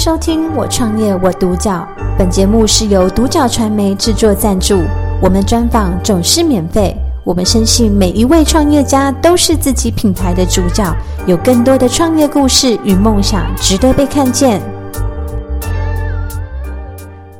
收听《我创业我独角》，本节目是由独角传媒制作赞助，我们专访总是免费。我们深信每一位创业家都是自己品牌的主角，有更多的创业故事与梦想值得被看见。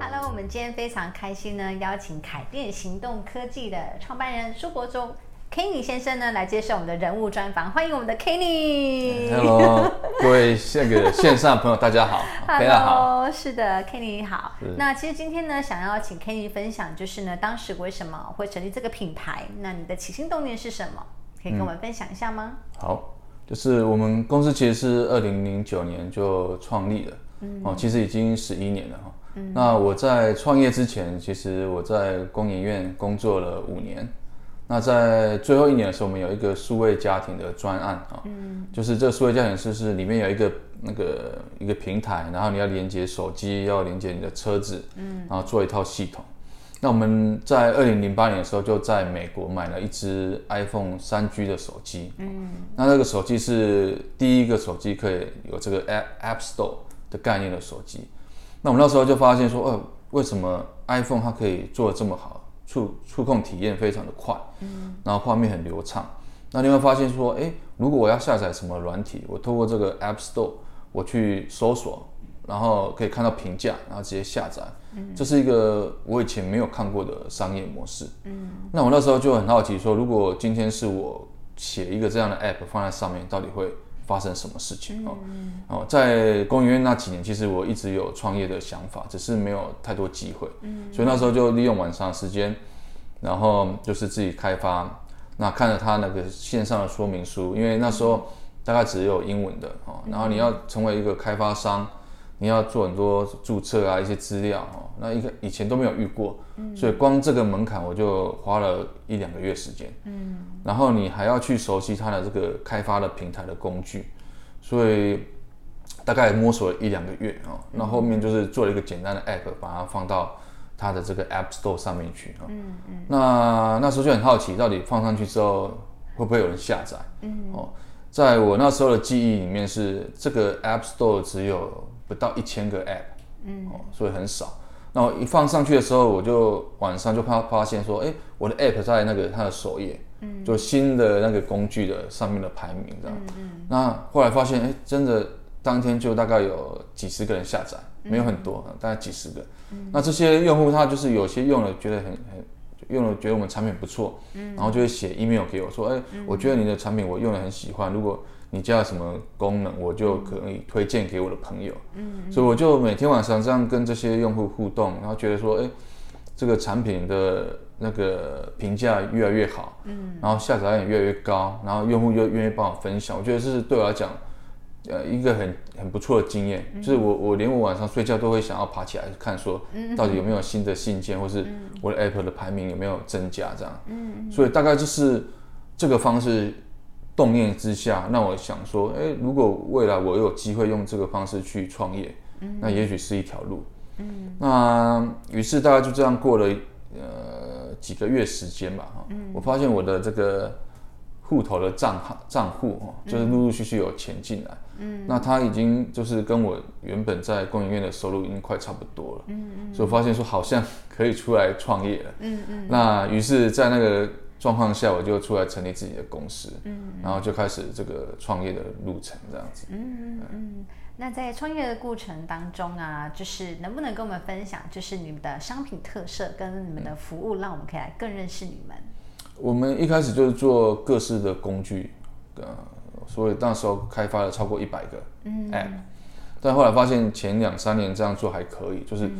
Hello，我们今天非常开心呢，邀请凯电行动科技的创办人苏国忠。Kenny 先生呢，来接受我们的人物专访，欢迎我们的 Kenny。Hello，各位这个线上朋友，大家好，大家好。是的，Kenny 好。那其实今天呢，想要请 Kenny 分享，就是呢，当时为什么会成立这个品牌？那你的起心动念是什么？可以跟我们分享一下吗？好，就是我们公司其实是二零零九年就创立了，哦，其实已经十一年了哈。那我在创业之前，其实我在工研院工作了五年。那在最后一年的时候，我们有一个数位家庭的专案啊，嗯，就是这个数位家庭是是里面有一个那个一个平台，然后你要连接手机，要连接你的车子，嗯，然后做一套系统。那我们在二零零八年的时候就在美国买了一只 iPhone 三 G 的手机，嗯，那那个手机是第一个手机可以有这个 App App Store 的概念的手机。那我们那时候就发现说，呃，为什么 iPhone 它可以做的这么好？触触控体验非常的快，嗯，然后画面很流畅。那你会发现说，哎，如果我要下载什么软体，我透过这个 App Store 我去搜索，然后可以看到评价，然后直接下载。嗯，这是一个我以前没有看过的商业模式。嗯，那我那时候就很好奇说，如果今天是我写一个这样的 App 放在上面，到底会？发生什么事情哦？哦，在公园院那几年，其实我一直有创业的想法，只是没有太多机会。嗯，所以那时候就利用晚上时间，然后就是自己开发。那看着他那个线上的说明书，因为那时候大概只有英文的哦。然后你要成为一个开发商。你要做很多注册啊，一些资料哦，那一个以前都没有遇过，所以光这个门槛我就花了一两个月时间。嗯，然后你还要去熟悉它的这个开发的平台的工具，所以大概摸索了一两个月哦。那后面就是做了一个简单的 app，把它放到它的这个 app store 上面去啊。嗯嗯。那那时候就很好奇，到底放上去之后会不会有人下载？嗯哦，在我那时候的记忆里面是这个 app store 只有。不到一千个 app，嗯，哦，所以很少。那我一放上去的时候，我就晚上就发发现说，哎，我的 app 在那个它的首页，嗯，就新的那个工具的上面的排名这样。嗯那后来发现，哎，真的当天就大概有几十个人下载，没有很多，大概几十个。嗯。那这些用户他就是有些用了觉得很很用了觉得我们产品不错，嗯，然后就会写 email 给我说，哎，我觉得你的产品我用了很喜欢，如果你加了什么功能，我就可以推荐给我的朋友。嗯，所以我就每天晚上这样跟这些用户互动，然后觉得说，哎，这个产品的那个评价越来越好，嗯，然后下载量也越来越高，然后用户又愿意帮我分享，我觉得这是对我来讲，呃，一个很很不错的经验。就是我我连我晚上睡觉都会想要爬起来看，说到底有没有新的信件，或是我的 Apple 的排名有没有增加这样。嗯，所以大概就是这个方式。动念之下，那我想说，哎，如果未来我有机会用这个方式去创业，那也许是一条路。嗯，那于是大概就这样过了呃几个月时间吧，哈，我发现我的这个户头的账号账户哈，就是陆陆续续有钱进来。嗯，那他已经就是跟我原本在供应院的收入已经快差不多了。嗯嗯，所以我发现说好像可以出来创业了。嗯嗯，那于是，在那个。状况下，我就出来成立自己的公司，嗯，然后就开始这个创业的路程，这样子。嗯嗯那在创业的过程当中啊，就是能不能跟我们分享，就是你们的商品特色跟你们的服务，让我们可以来更认识你们。我们一开始就是做各式的工具，呃，所以那时候开发了超过一百个 App，但后来发现前两三年这样做还可以，就是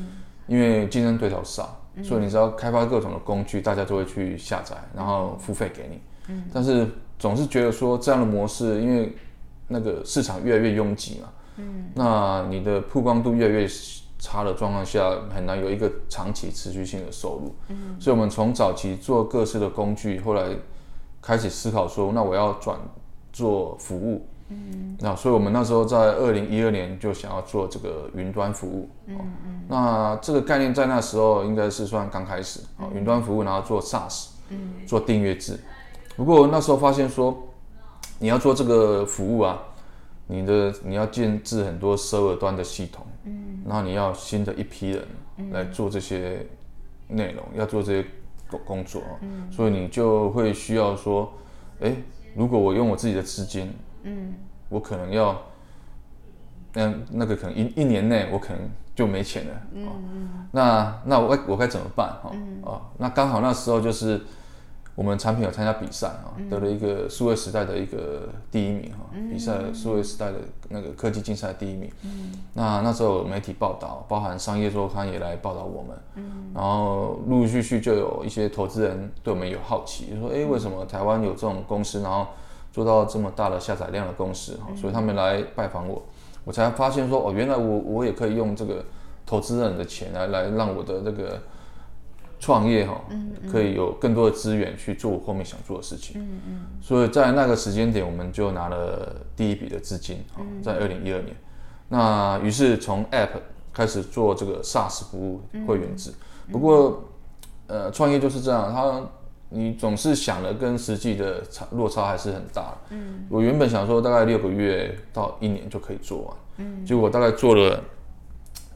因为竞争对手少。所以你知道开发各种的工具，大家都会去下载，然后付费给你。嗯。但是总是觉得说这样的模式，因为那个市场越来越拥挤嘛。嗯。那你的曝光度越来越差的状况下，很难有一个长期持续性的收入。嗯。所以我们从早期做各式的工具，后来开始思考说，那我要转做服务。嗯，那所以我们那时候在二零一二年就想要做这个云端服务，嗯嗯，那这个概念在那时候应该是算刚开始啊，云端服务然后做 SaaS，嗯，做订阅制。不过那时候发现说，你要做这个服务啊，你的你要建置很多 server 端的系统，然后你要新的一批人来做这些内容，要做这些工工作，嗯，所以你就会需要说，哎，如果我用我自己的资金，嗯，我可能要，嗯，那个可能一一年内我可能就没钱了，嗯嗯，那那我我该怎么办哈？哦，那刚好那时候就是。我们产品有参加比赛啊，得了一个数位时代的一个第一名哈，比赛数位时代的那个科技竞赛第一名。嗯那那时候媒体报道，包含商业周刊也来报道我们。嗯然后陆陆续续就有一些投资人对我们有好奇，就说：哎，为什么台湾有这种公司，然后做到这么大的下载量的公司？哈，所以他们来拜访我，我才发现说：哦，原来我我也可以用这个投资人的钱来来让我的这个。创业哈，可以有更多的资源去做我后面想做的事情。嗯嗯，所以在那个时间点，我们就拿了第一笔的资金哈，在二零一二年。那于是从 App 开始做这个 SaaS 服务会员制。不过，呃，创业就是这样，它你总是想的跟实际的差落差还是很大。嗯，我原本想说大概六个月到一年就可以做完，嗯，结果大概做了。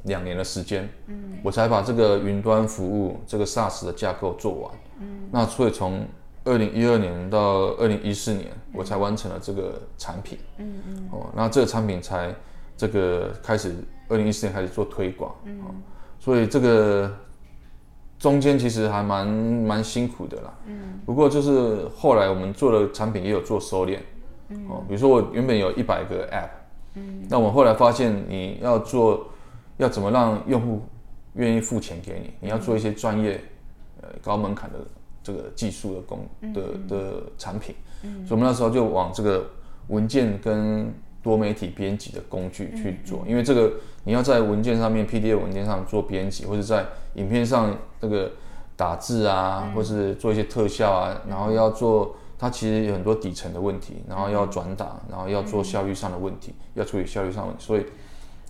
两年的时间，嗯，我才把这个云端服务这个 SaaS 的架构做完，嗯，那所以从二零一二年到二零一四年，我才完成了这个产品，嗯嗯，哦，那这个产品才这个开始二零一四年开始做推广，嗯，所以这个中间其实还蛮蛮辛苦的啦，嗯，不过就是后来我们做的产品也有做收敛，嗯，哦，比如说我原本有一百个 App，嗯，那我后来发现你要做要怎么让用户愿意付钱给你？你要做一些专业、呃高门槛的这个技术的工的的产品，所以我们那时候就往这个文件跟多媒体编辑的工具去做，因为这个你要在文件上面 PDF 文件上做编辑，或者在影片上那个打字啊，或是做一些特效啊，然后要做它其实有很多底层的问题，然后要转打，然后要做效率上的问题，要处理效率上问题，所以。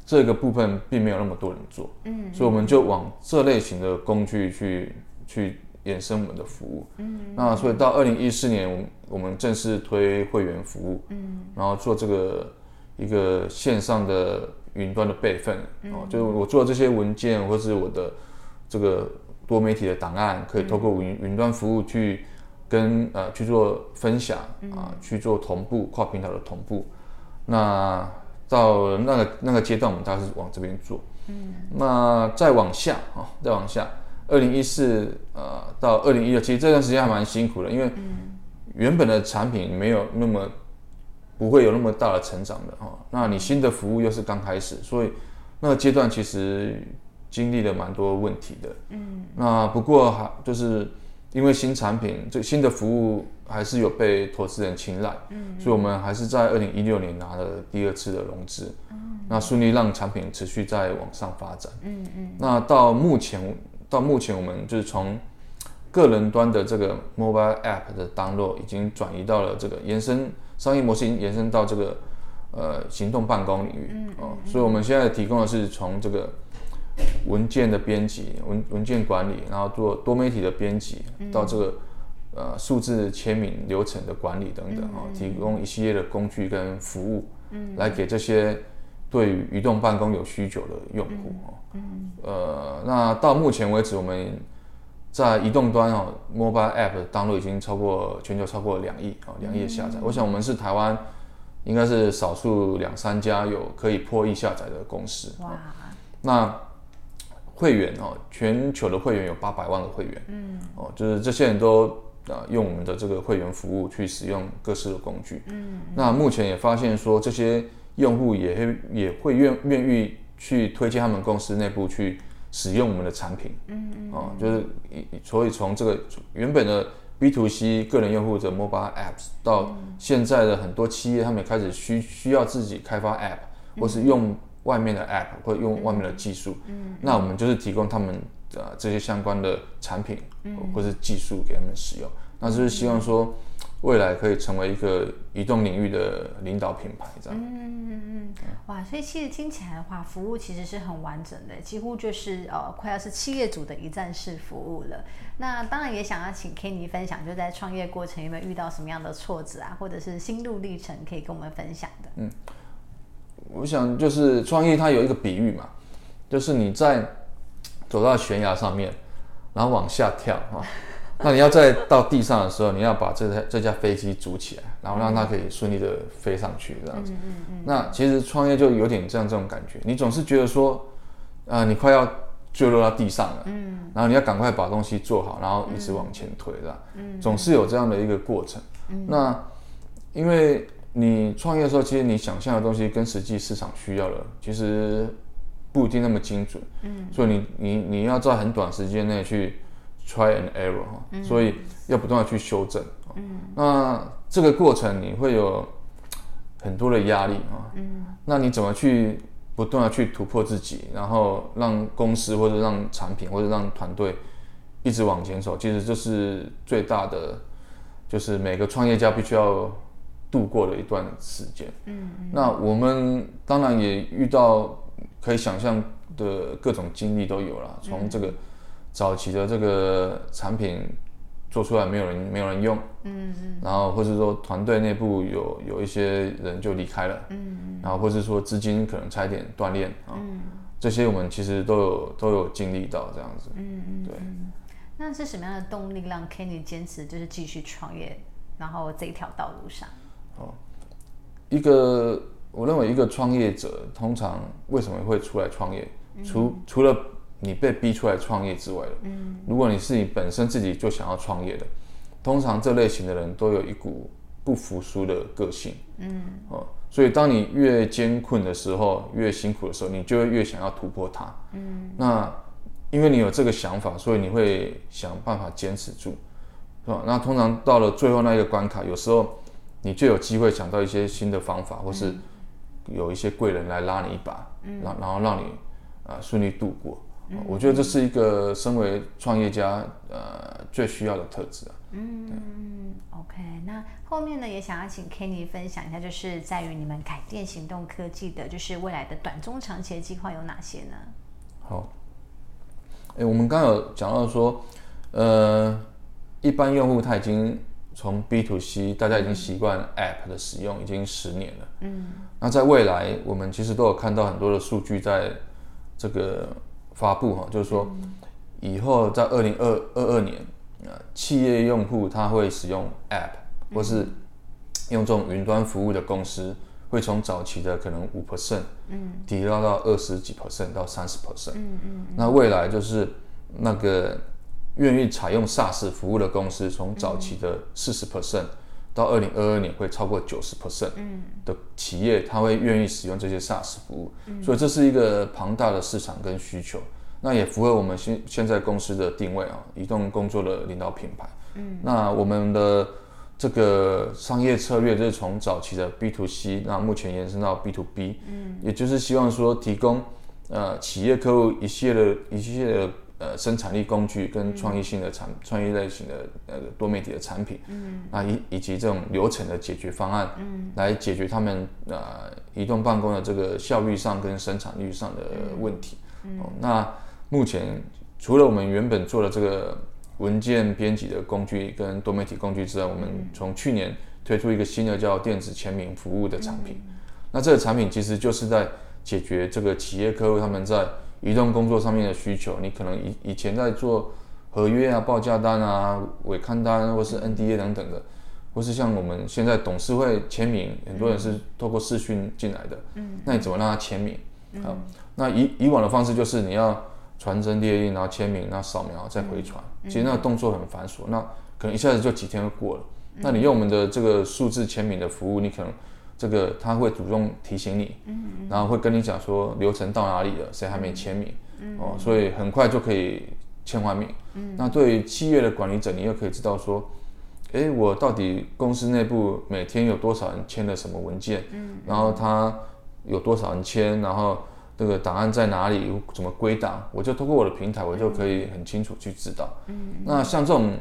这个部分并没有那么多人做，嗯，所以我们就往这类型的工具去去延伸我们的服务，嗯，那所以到二零一四年，我们我们正式推会员服务，嗯，然后做这个一个线上的云端的备份，哦，就是我做这些文件或是我的这个多媒体的档案，可以透过云云端服务去跟呃去做分享啊，去做同步跨平台的同步，那。到那个那个阶段，我们大概是往这边做。嗯，那再往下啊，再往下，二零一四呃到二零一六，其实这段时间还蛮辛苦的，因为原本的产品没有那么不会有那么大的成长的哈。那你新的服务又是刚开始，所以那个阶段其实经历了蛮多问题的。嗯，那不过还就是因为新产品这新的服务。还是有被投资人青睐，嗯，所以我们还是在二零一六年拿了第二次的融资，嗯，那顺利让产品持续在往上发展，嗯嗯，那到目前到目前我们就是从个人端的这个 mobile app 的 download 已经转移到了这个延伸商业模型，延伸到这个呃行动办公领域，嗯哦，所以我们现在提供的是从这个文件的编辑、文文件管理，然后做多媒体的编辑到这个。呃，数字签名流程的管理等等啊，提供一系列的工具跟服务，嗯，来给这些对于移动办公有需求的用户啊，嗯，呃，那到目前为止，我们在移动端哦，mobile app 的登录已经超过全球超过两亿哦，两亿下载。我想我们是台湾应该是少数两三家有可以破亿下载的公司。哇，那会员哦，全球的会员有八百万个会员，嗯，哦，就是这些人都。啊，用我们的这个会员服务去使用各式的工具。嗯，那目前也发现说，这些用户也会也会愿愿意去推荐他们公司内部去使用我们的产品。嗯嗯，啊，就是所以从这个原本的 B to C 个人用户的 mobile apps 到现在的很多企业，他们也开始需需要自己开发 app，或是用外面的 app，或用外面的技术。嗯，那我们就是提供他们。呃，这些相关的产品或是技术给他们使用，那就是希望说未来可以成为一个移动领域的领导品牌，这样。嗯嗯嗯，哇，所以其实听起来的话，服务其实是很完整的，几乎就是呃，快要是企业主的一站式服务了。那当然也想要请 Kenny 分享，就在创业过程有没有遇到什么样的挫折啊，或者是心路历程可以跟我们分享的？嗯，我想就是创业它有一个比喻嘛。就是你在走到悬崖上面，然后往下跳啊，那你要在到地上的时候，你要把这台这架飞机组起来，然后让它可以顺利的飞上去这样子。嗯。那其实创业就有点这样这种感觉，你总是觉得说，呃，你快要坠落到地上了，嗯，然后你要赶快把东西做好，然后一直往前推，这样，嗯，总是有这样的一个过程。那因为你创业的时候，其实你想象的东西跟实际市场需要的，其实不一定那么精准，嗯，所以你你你要在很短时间内去 try and error 哈，所以要不断的去修正，嗯，那这个过程你会有很多的压力啊，嗯，那你怎么去不断的去突破自己，然后让公司或者让产品或者让团队一直往前走，其实这是最大的，就是每个创业家必须要。度过的一段时间，嗯，那我们当然也遇到可以想象的各种经历都有了。从这个早期的这个产品做出来没有人没有人用，嗯嗯，然后或者说团队内部有有一些人就离开了，嗯嗯，然后或者说资金可能差一点断裂啊，这些我们其实都有都有经历到这样子，嗯嗯，对。那是什么样的动力让 Kenny 坚持就是继续创业，然后这一条道路上？哦，一个我认为一个创业者通常为什么会出来创业？除除了你被逼出来创业之外的，嗯，如果你是你本身自己就想要创业的，通常这类型的人都有一股不服输的个性，嗯，哦，所以当你越艰困的时候，越辛苦的时候，你就会越想要突破它，嗯，那因为你有这个想法，所以你会想办法坚持住，是吧？那通常到了最后那一个关卡，有时候。你就有机会想到一些新的方法，或是有一些贵人来拉你一把，然然后让你啊顺利度过。我觉得这是一个身为创业家呃最需要的特质啊。嗯，OK，那后面呢也想要请 Kenny 分享一下，就是在于你们改变行动科技的，就是未来的短中长期的计划有哪些呢？好，哎，我们刚有讲到说，呃，一般用户他已经。从 B to C，大家已经习惯 App 的使用，已经十年了。嗯，那在未来，我们其实都有看到很多的数据在这个发布哈，就是说以后在二零二二二年，呃，企业用户他会使用 App 或是用这种云端服务的公司，会从早期的可能五 percent，嗯，提高到二十几 percent 到三十 percent。嗯嗯，那未来就是那个。愿意采用 SaaS 服务的公司，从早期的四十 percent 到二零二二年会超过九十 percent 的企业，他会愿意使用这些 SaaS 服务，所以这是一个庞大的市场跟需求。那也符合我们现现在公司的定位啊，移动工作的领导品牌。嗯，那我们的这个商业策略就是从早期的 B to C，那目前延伸到 B to B，嗯，也就是希望说提供呃企业客户一系列的一系列的。呃，生产力工具跟创意性的产创意类型的呃多媒体的产品，嗯，那以以及这种流程的解决方案，嗯，来解决他们呃移动办公的这个效率上跟生产率上的问题。嗯，那目前除了我们原本做的这个文件编辑的工具跟多媒体工具之外，我们从去年推出一个新的叫电子签名服务的产品。那这个产品其实就是在解决这个企业客户他们在移动工作上面的需求，你可能以以前在做合约啊、报价单啊、委刊单，或是 NDA 等等的，或是像我们现在董事会签名，很多人是透过视讯进来的。嗯，那你怎么让他签名？好，那以以往的方式就是你要传真列印，然后签名，然后扫描再回传，其实那个动作很繁琐，那可能一下子就几天就过了。那你用我们的这个数字签名的服务，你可能。这个他会主动提醒你，然后会跟你讲说流程到哪里了，谁还没签名，哦，所以很快就可以签完名。那对于企业的管理者，你又可以知道说，哎，我到底公司内部每天有多少人签了什么文件，然后他有多少人签，然后这个档案在哪里，怎么归档，我就通过我的平台，我就可以很清楚去知道。那像这种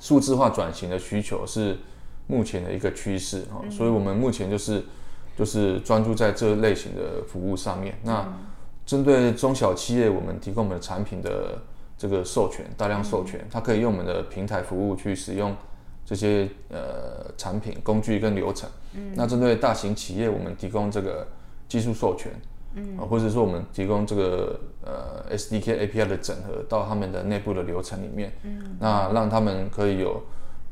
数字化转型的需求是。目前的一个趋势哈，所以我们目前就是就是专注在这类型的服务上面。那针对中小企业，我们提供我们的产品的这个授权，大量授权，它可以用我们的平台服务去使用这些呃产品、工具跟流程。嗯，那针对大型企业，我们提供这个技术授权，嗯，或者说我们提供这个呃 SDK API 的整合到他们的内部的流程里面，嗯，那让他们可以有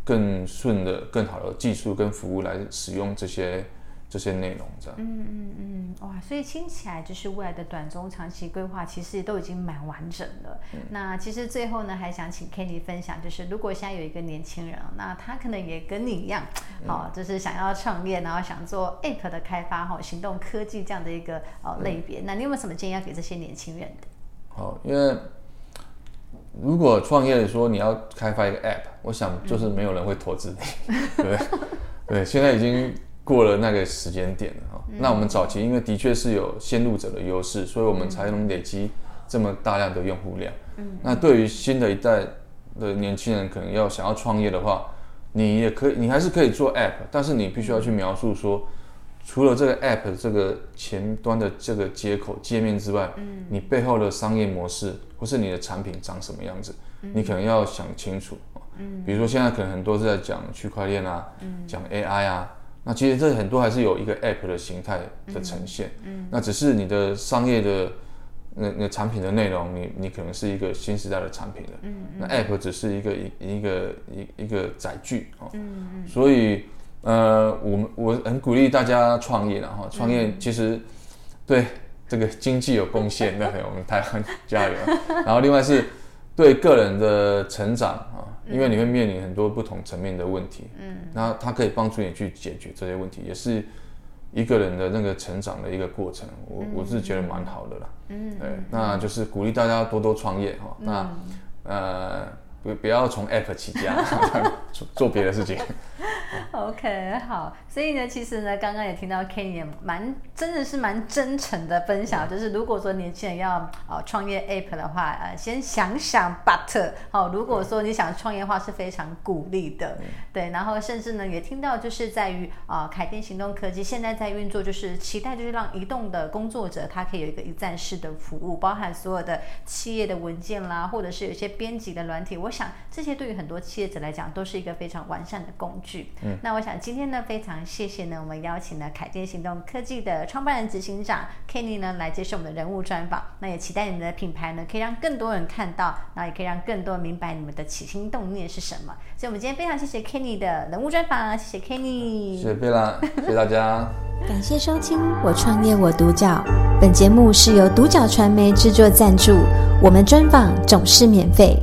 更顺的、更好的技术跟服务来使用这些。这些内容这样，嗯嗯嗯，哇，所以听起来就是未来的短中长期规划，其实都已经蛮完整了。那其实最后呢，还想请 Kenny 分享，就是如果现在有一个年轻人，那他可能也跟你一样，哦，就是想要创业，然后想做 App 的开发，哈，行动科技这样的一个呃类别，那你有没有什么建议要给这些年轻人的？好，因为如果创业说你要开发一个 App，我想就是没有人会投资你，对对？现在已经。过了那个时间点了哈，那我们早期因为的确是有先入者的优势，所以我们才能累积这么大量的用户量。嗯，那对于新的一代的年轻人，可能要想要创业的话，你也可以，你还是可以做 App，但是你必须要去描述说，除了这个 App 这个前端的这个接口界面之外，嗯，你背后的商业模式或是你的产品长什么样子，你可能要想清楚。嗯，比如说现在可能很多是在讲区块链啊，嗯，讲 AI 啊。那其实这很多还是有一个 App 的形态的呈现，嗯，那只是你的商业的那那产品的内容，你你可能是一个新时代的产品了，嗯。那 App 只是一个一一个一一个载具哦，嗯嗯，所以呃，我们我很鼓励大家创业然后，创业其实对这个经济有贡献，那我们台湾加油，然后另外是对个人的成长啊。因为你会面临很多不同层面的问题，嗯，那它可以帮助你去解决这些问题，也是一个人的那个成长的一个过程，我我是觉得蛮好的啦，嗯，对，那就是鼓励大家多多创业哈，那呃。不不要从 App 起家，做做别的事情。OK，好。所以呢，其实呢，刚刚也听到 Kenny 蛮真的是蛮真诚的分享，就是如果说年轻人要呃创业 App 的话，呃，先想想 But 好，如果说你想创业的话，是非常鼓励的。对，然后甚至呢，也听到就是在于啊，凯电行动科技现在在运作，就是期待就是让移动的工作者他可以有一个一站式的服务，包含所有的企业的文件啦，或者是有些编辑的软体。我想这些对于很多企业者来讲都是一个非常完善的工具。嗯，那我想今天呢，非常谢谢呢，我们邀请了凯健行动科技的创办人、执行长 Kenny 呢来接受我们的人物专访。那也期待你们的品牌呢，可以让更多人看到，然后也可以让更多人明白你们的起心动念是什么。所以，我们今天非常谢谢 Kenny 的人物专访，谢谢 Kenny，谢谢贝拉，谢谢大家，感谢收听《我创业我独角》。本节目是由独角传媒制作赞助，我们专访总是免费。